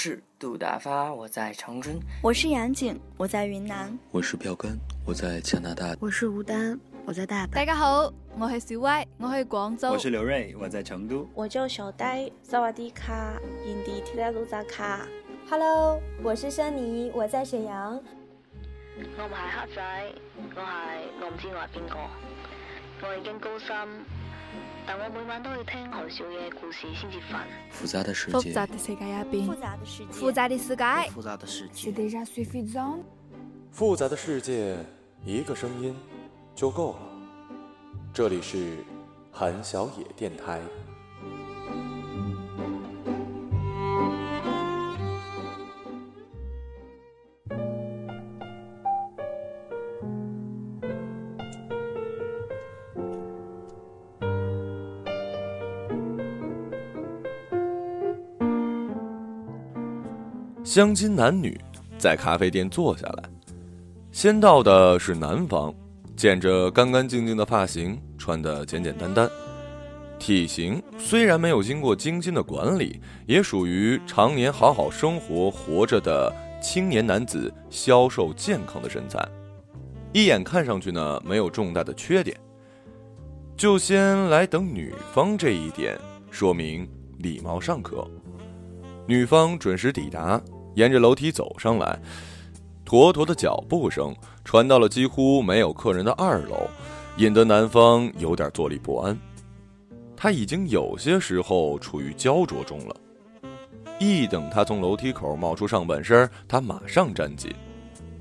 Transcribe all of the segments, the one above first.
是杜大发，我在长春；我是杨景，我在云南；我是标根，我在加拿大；我是吴丹，我在大阪。大家好，我是小歪，我喺广州；我是刘瑞，我在成都；我叫小呆，萨瓦迪卡，印地提拉鲁扎卡。Hello，我是珊妮，我在沈阳。我唔系黑仔，我系我唔知我系边个，我已经高三。但我每晚都要听何少嘅故事先至瞓。复杂的世界，复杂的世界入边，复杂的世界，复杂的世界，复杂的世界。复杂的世界，一个声音就够了。这里是韩小野电台。相亲男女在咖啡店坐下来，先到的是男方，剪着干干净净的发型，穿的简简单单，体型虽然没有经过精心的管理，也属于常年好好生活活着的青年男子，消瘦健康的身材，一眼看上去呢没有重大的缺点。就先来等女方这一点，说明礼貌尚可。女方准时抵达。沿着楼梯走上来，坨坨的脚步声传到了几乎没有客人的二楼，引得男方有点坐立不安。他已经有些时候处于焦灼中了。一等他从楼梯口冒出上半身，他马上站起，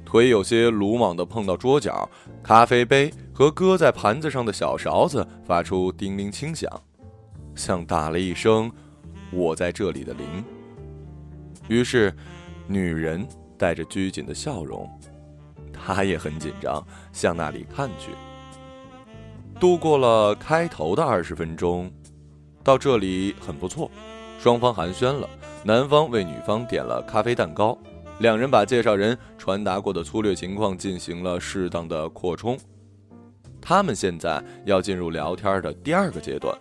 腿有些鲁莽地碰到桌角，咖啡杯和搁在盘子上的小勺子发出叮铃轻响，像打了一声“我在这里”的铃。于是。女人带着拘谨的笑容，她也很紧张，向那里看去。度过了开头的二十分钟，到这里很不错，双方寒暄了。男方为女方点了咖啡蛋糕，两人把介绍人传达过的粗略情况进行了适当的扩充。他们现在要进入聊天的第二个阶段，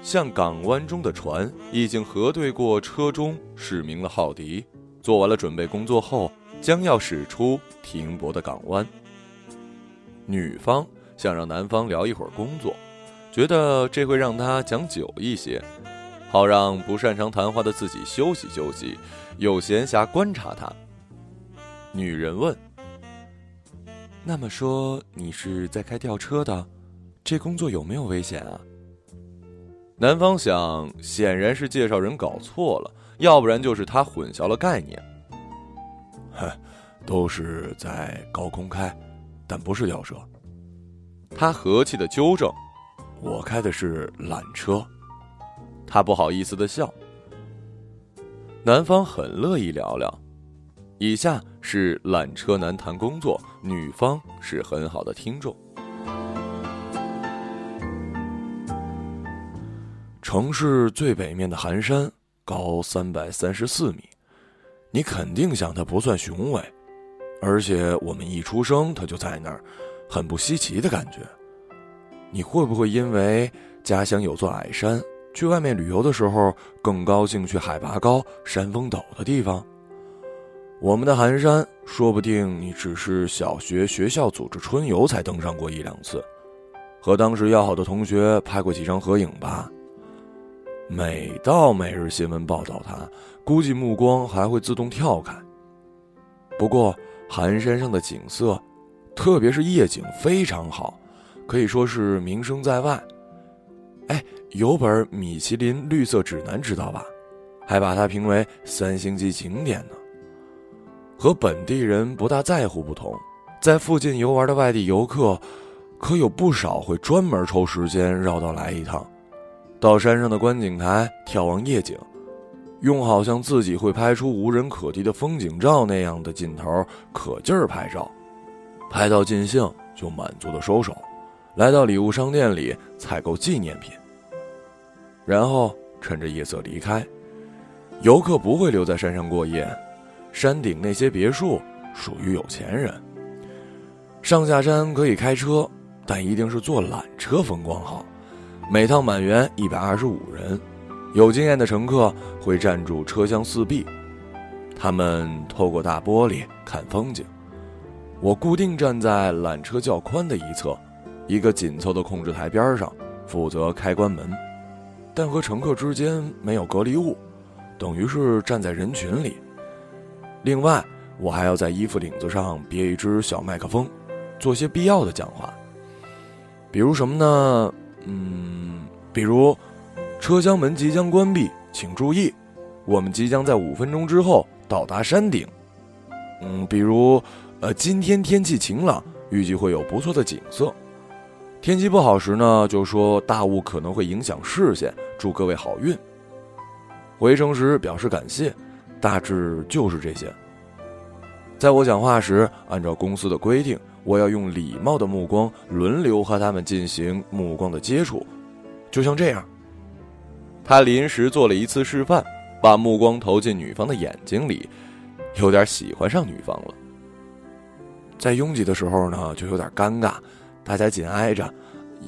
向港湾中的船已经核对过车中驶明了浩迪。做完了准备工作后，将要驶出停泊的港湾。女方想让男方聊一会儿工作，觉得这会让他讲久一些，好让不擅长谈话的自己休息休息，有闲暇观察他。女人问：“那么说你是在开吊车的？这工作有没有危险啊？”男方想，显然是介绍人搞错了。要不然就是他混淆了概念。哼，都是在高空开，但不是吊车。他和气的纠正：“我开的是缆车。”他不好意思的笑。男方很乐意聊聊。以下是缆车男谈工作，女方是很好的听众。城市最北面的寒山。高三百三十四米，你肯定想它不算雄伟，而且我们一出生它就在那儿，很不稀奇的感觉。你会不会因为家乡有座矮山，去外面旅游的时候更高兴去海拔高、山峰陡的地方？我们的寒山，说不定你只是小学学校组织春游才登上过一两次，和当时要好的同学拍过几张合影吧。每到每日新闻报道它，估计目光还会自动跳开。不过寒山上的景色，特别是夜景非常好，可以说是名声在外。哎，有本《米其林绿色指南》知道吧？还把它评为三星级景点呢。和本地人不大在乎不同，在附近游玩的外地游客，可有不少会专门抽时间绕道来一趟。到山上的观景台眺望夜景，用好像自己会拍出无人可敌的风景照那样的劲头，可劲儿拍照，拍到尽兴就满足的收手，来到礼物商店里采购纪念品，然后趁着夜色离开。游客不会留在山上过夜，山顶那些别墅属于有钱人。上下山可以开车，但一定是坐缆车，风光好。每趟满员一百二十五人，有经验的乘客会站住车厢四壁，他们透过大玻璃看风景。我固定站在缆车较宽的一侧，一个紧凑的控制台边上，负责开关门，但和乘客之间没有隔离物，等于是站在人群里。另外，我还要在衣服领子上别一只小麦克风，做些必要的讲话。比如什么呢？嗯，比如，车厢门即将关闭，请注意，我们即将在五分钟之后到达山顶。嗯，比如，呃，今天天气晴朗，预计会有不错的景色。天气不好时呢，就说大雾可能会影响视线，祝各位好运。回程时表示感谢，大致就是这些。在我讲话时，按照公司的规定。我要用礼貌的目光轮流和他们进行目光的接触，就像这样。他临时做了一次示范，把目光投进女方的眼睛里，有点喜欢上女方了。在拥挤的时候呢，就有点尴尬，大家紧挨着，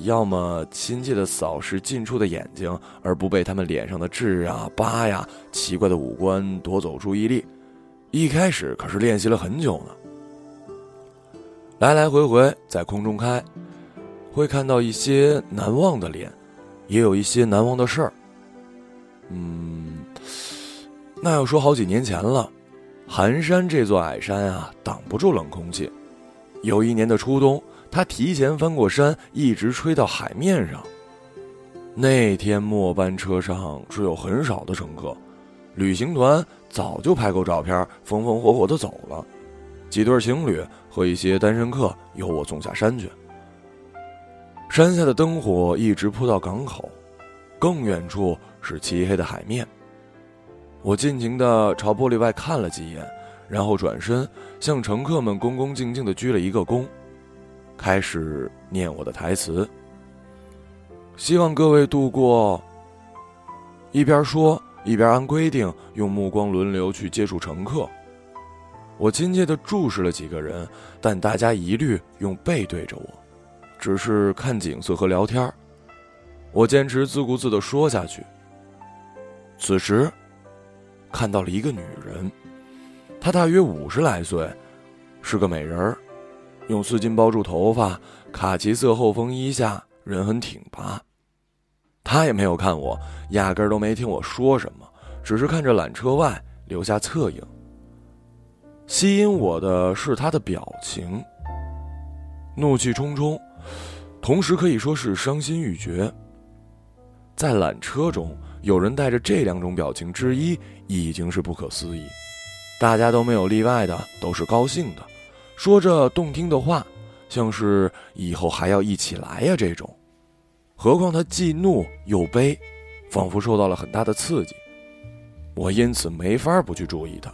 要么亲切的扫视近处的眼睛，而不被他们脸上的痣啊、疤呀、奇怪的五官夺走注意力。一开始可是练习了很久呢。来来回回在空中开，会看到一些难忘的脸，也有一些难忘的事儿。嗯，那要说好几年前了，寒山这座矮山啊，挡不住冷空气。有一年的初冬，它提前翻过山，一直吹到海面上。那天末班车上只有很少的乘客，旅行团早就拍够照片，风风火火的走了。几对情侣和一些单身客由我送下山去。山下的灯火一直铺到港口，更远处是漆黑的海面。我尽情的朝玻璃外看了几眼，然后转身向乘客们恭恭敬敬的鞠了一个躬，开始念我的台词。希望各位度过。一边说一边按规定用目光轮流去接触乘客。我亲切地注视了几个人，但大家一律用背对着我，只是看景色和聊天我坚持自顾自地说下去。此时，看到了一个女人，她大约五十来岁，是个美人儿，用丝巾包住头发，卡其色后风衣下人很挺拔。她也没有看我，压根儿都没听我说什么，只是看着缆车外留下侧影。吸引我的是他的表情，怒气冲冲，同时可以说是伤心欲绝。在缆车中，有人带着这两种表情之一，已经是不可思议。大家都没有例外的，都是高兴的，说着动听的话，像是以后还要一起来呀这种。何况他既怒又悲，仿佛受到了很大的刺激。我因此没法不去注意他。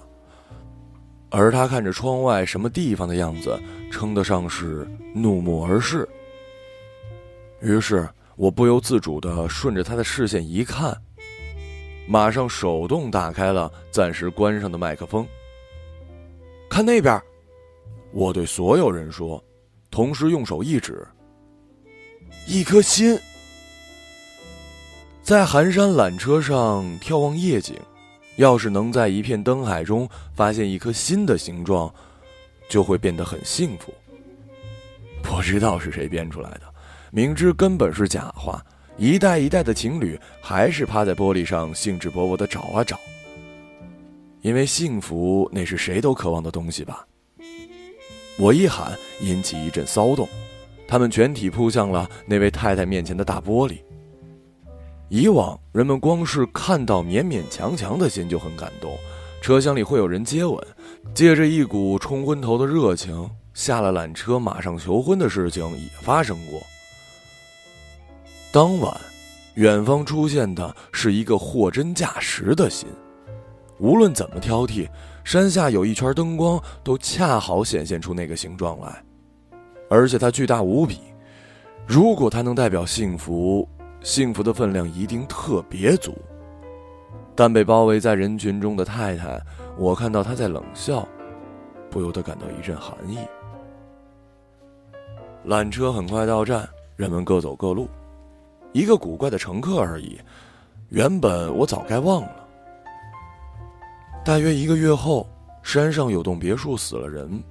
而他看着窗外什么地方的样子，称得上是怒目而视。于是我不由自主地顺着他的视线一看，马上手动打开了暂时关上的麦克风。看那边，我对所有人说，同时用手一指，一颗心，在寒山缆车上眺望夜景。要是能在一片灯海中发现一颗心的形状，就会变得很幸福。不知道是谁编出来的，明知根本是假话，一代一代的情侣还是趴在玻璃上兴致勃勃的找啊找。因为幸福那是谁都渴望的东西吧。我一喊，引起一阵骚动，他们全体扑向了那位太太面前的大玻璃。以往人们光是看到勉勉强强的心就很感动，车厢里会有人接吻，借着一股冲昏头的热情，下了缆车马上求婚的事情也发生过。当晚，远方出现的是一个货真价实的心，无论怎么挑剔，山下有一圈灯光都恰好显现出那个形状来，而且它巨大无比，如果它能代表幸福。幸福的分量一定特别足，但被包围在人群中的太太，我看到她在冷笑，不由得感到一阵寒意。缆车很快到站，人们各走各路，一个古怪的乘客而已，原本我早该忘了。大约一个月后，山上有栋别墅死了人，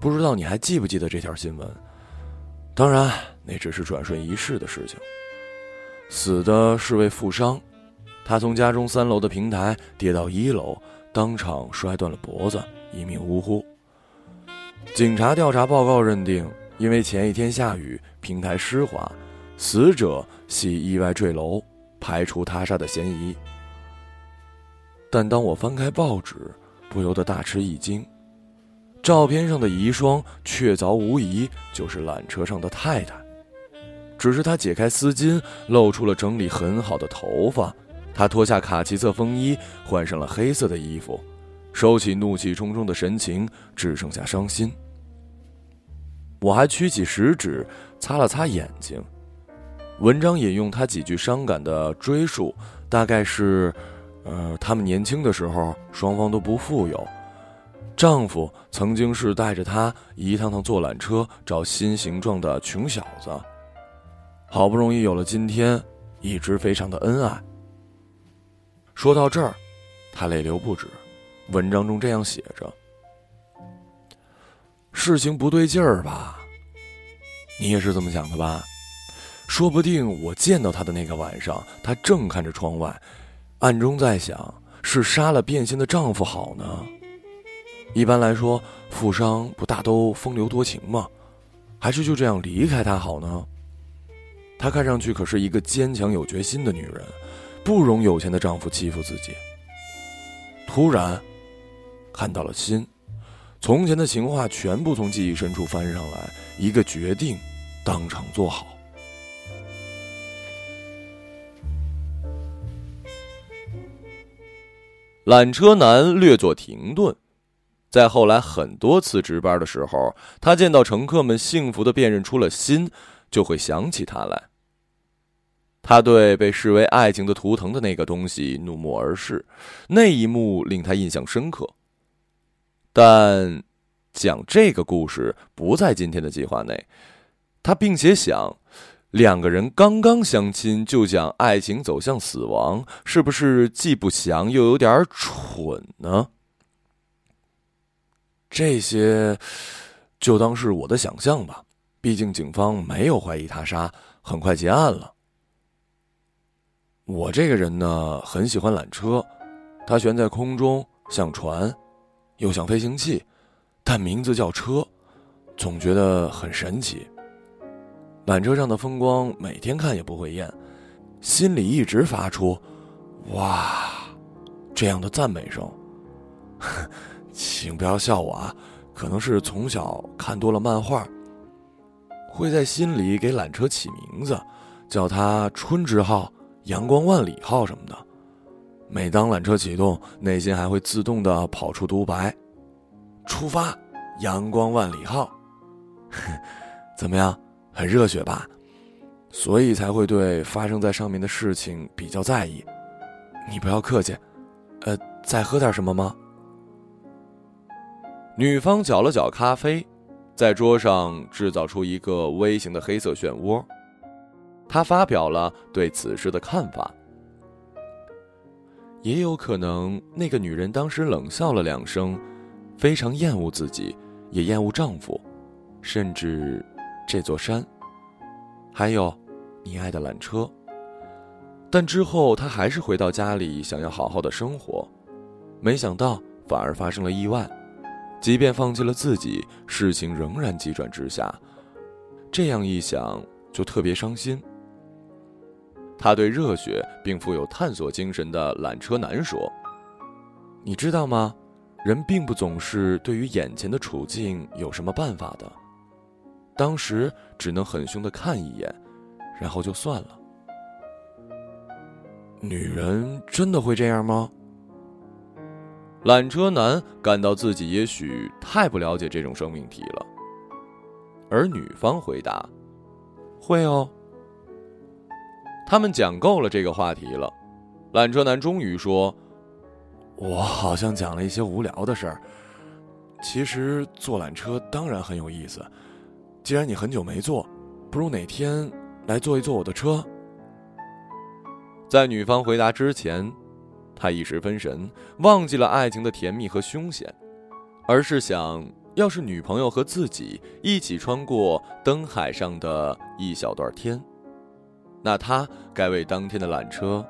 不知道你还记不记得这条新闻？当然，那只是转瞬一逝的事情。死的是位富商，他从家中三楼的平台跌到一楼，当场摔断了脖子，一命呜呼。警察调查报告认定，因为前一天下雨，平台湿滑，死者系意外坠楼，排除他杀的嫌疑。但当我翻开报纸，不由得大吃一惊，照片上的遗孀确凿无疑就是缆车上的太太。只是他解开丝巾，露出了整理很好的头发。他脱下卡其色风衣，换上了黑色的衣服，收起怒气冲冲的神情，只剩下伤心。我还屈起食指，擦了擦眼睛。文章引用他几句伤感的追述，大概是：呃，他们年轻的时候，双方都不富有，丈夫曾经是带着她一趟趟坐缆车找新形状的穷小子。好不容易有了今天，一直非常的恩爱。说到这儿，他泪流不止。文章中这样写着：“事情不对劲儿吧？你也是这么想的吧？说不定我见到他的那个晚上，他正看着窗外，暗中在想：是杀了变心的丈夫好呢？一般来说，富商不大都风流多情吗？还是就这样离开他好呢？”她看上去可是一个坚强有决心的女人，不容有钱的丈夫欺负自己。突然，看到了心，从前的情话全部从记忆深处翻上来，一个决定，当场做好。缆车男略作停顿，在后来很多次值班的时候，他见到乘客们幸福的辨认出了心。就会想起他来。他对被视为爱情的图腾的那个东西怒目而视，那一幕令他印象深刻。但讲这个故事不在今天的计划内。他并且想，两个人刚刚相亲就讲爱情走向死亡，是不是既不祥又有点蠢呢？这些就当是我的想象吧。毕竟警方没有怀疑他杀，很快结案了。我这个人呢，很喜欢缆车，它悬在空中，像船，又像飞行器，但名字叫车，总觉得很神奇。缆车上的风光，每天看也不会厌，心里一直发出“哇”这样的赞美声。请不要笑我啊，可能是从小看多了漫画。会在心里给缆车起名字，叫它“春之号”“阳光万里号”什么的。每当缆车启动，内心还会自动的跑出独白：“出发，阳光万里号。” 怎么样，很热血吧？所以才会对发生在上面的事情比较在意。你不要客气。呃，再喝点什么吗？女方搅了搅咖啡。在桌上制造出一个微型的黑色漩涡，他发表了对此事的看法。也有可能那个女人当时冷笑了两声，非常厌恶自己，也厌恶丈夫，甚至这座山，还有你爱的缆车。但之后她还是回到家里，想要好好的生活，没想到反而发生了意外。即便放弃了自己，事情仍然急转直下。这样一想，就特别伤心。他对热血并富有探索精神的缆车男说：“你知道吗？人并不总是对于眼前的处境有什么办法的。当时只能很凶的看一眼，然后就算了。女人真的会这样吗？”缆车男感到自己也许太不了解这种生命体了，而女方回答：“会哦。”他们讲够了这个话题了，缆车男终于说：“我好像讲了一些无聊的事儿。其实坐缆车当然很有意思。既然你很久没坐，不如哪天来坐一坐我的车？”在女方回答之前。他一时分神，忘记了爱情的甜蜜和凶险，而是想，要是女朋友和自己一起穿过灯海上的一小段天，那他该为当天的缆车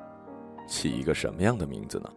起一个什么样的名字呢？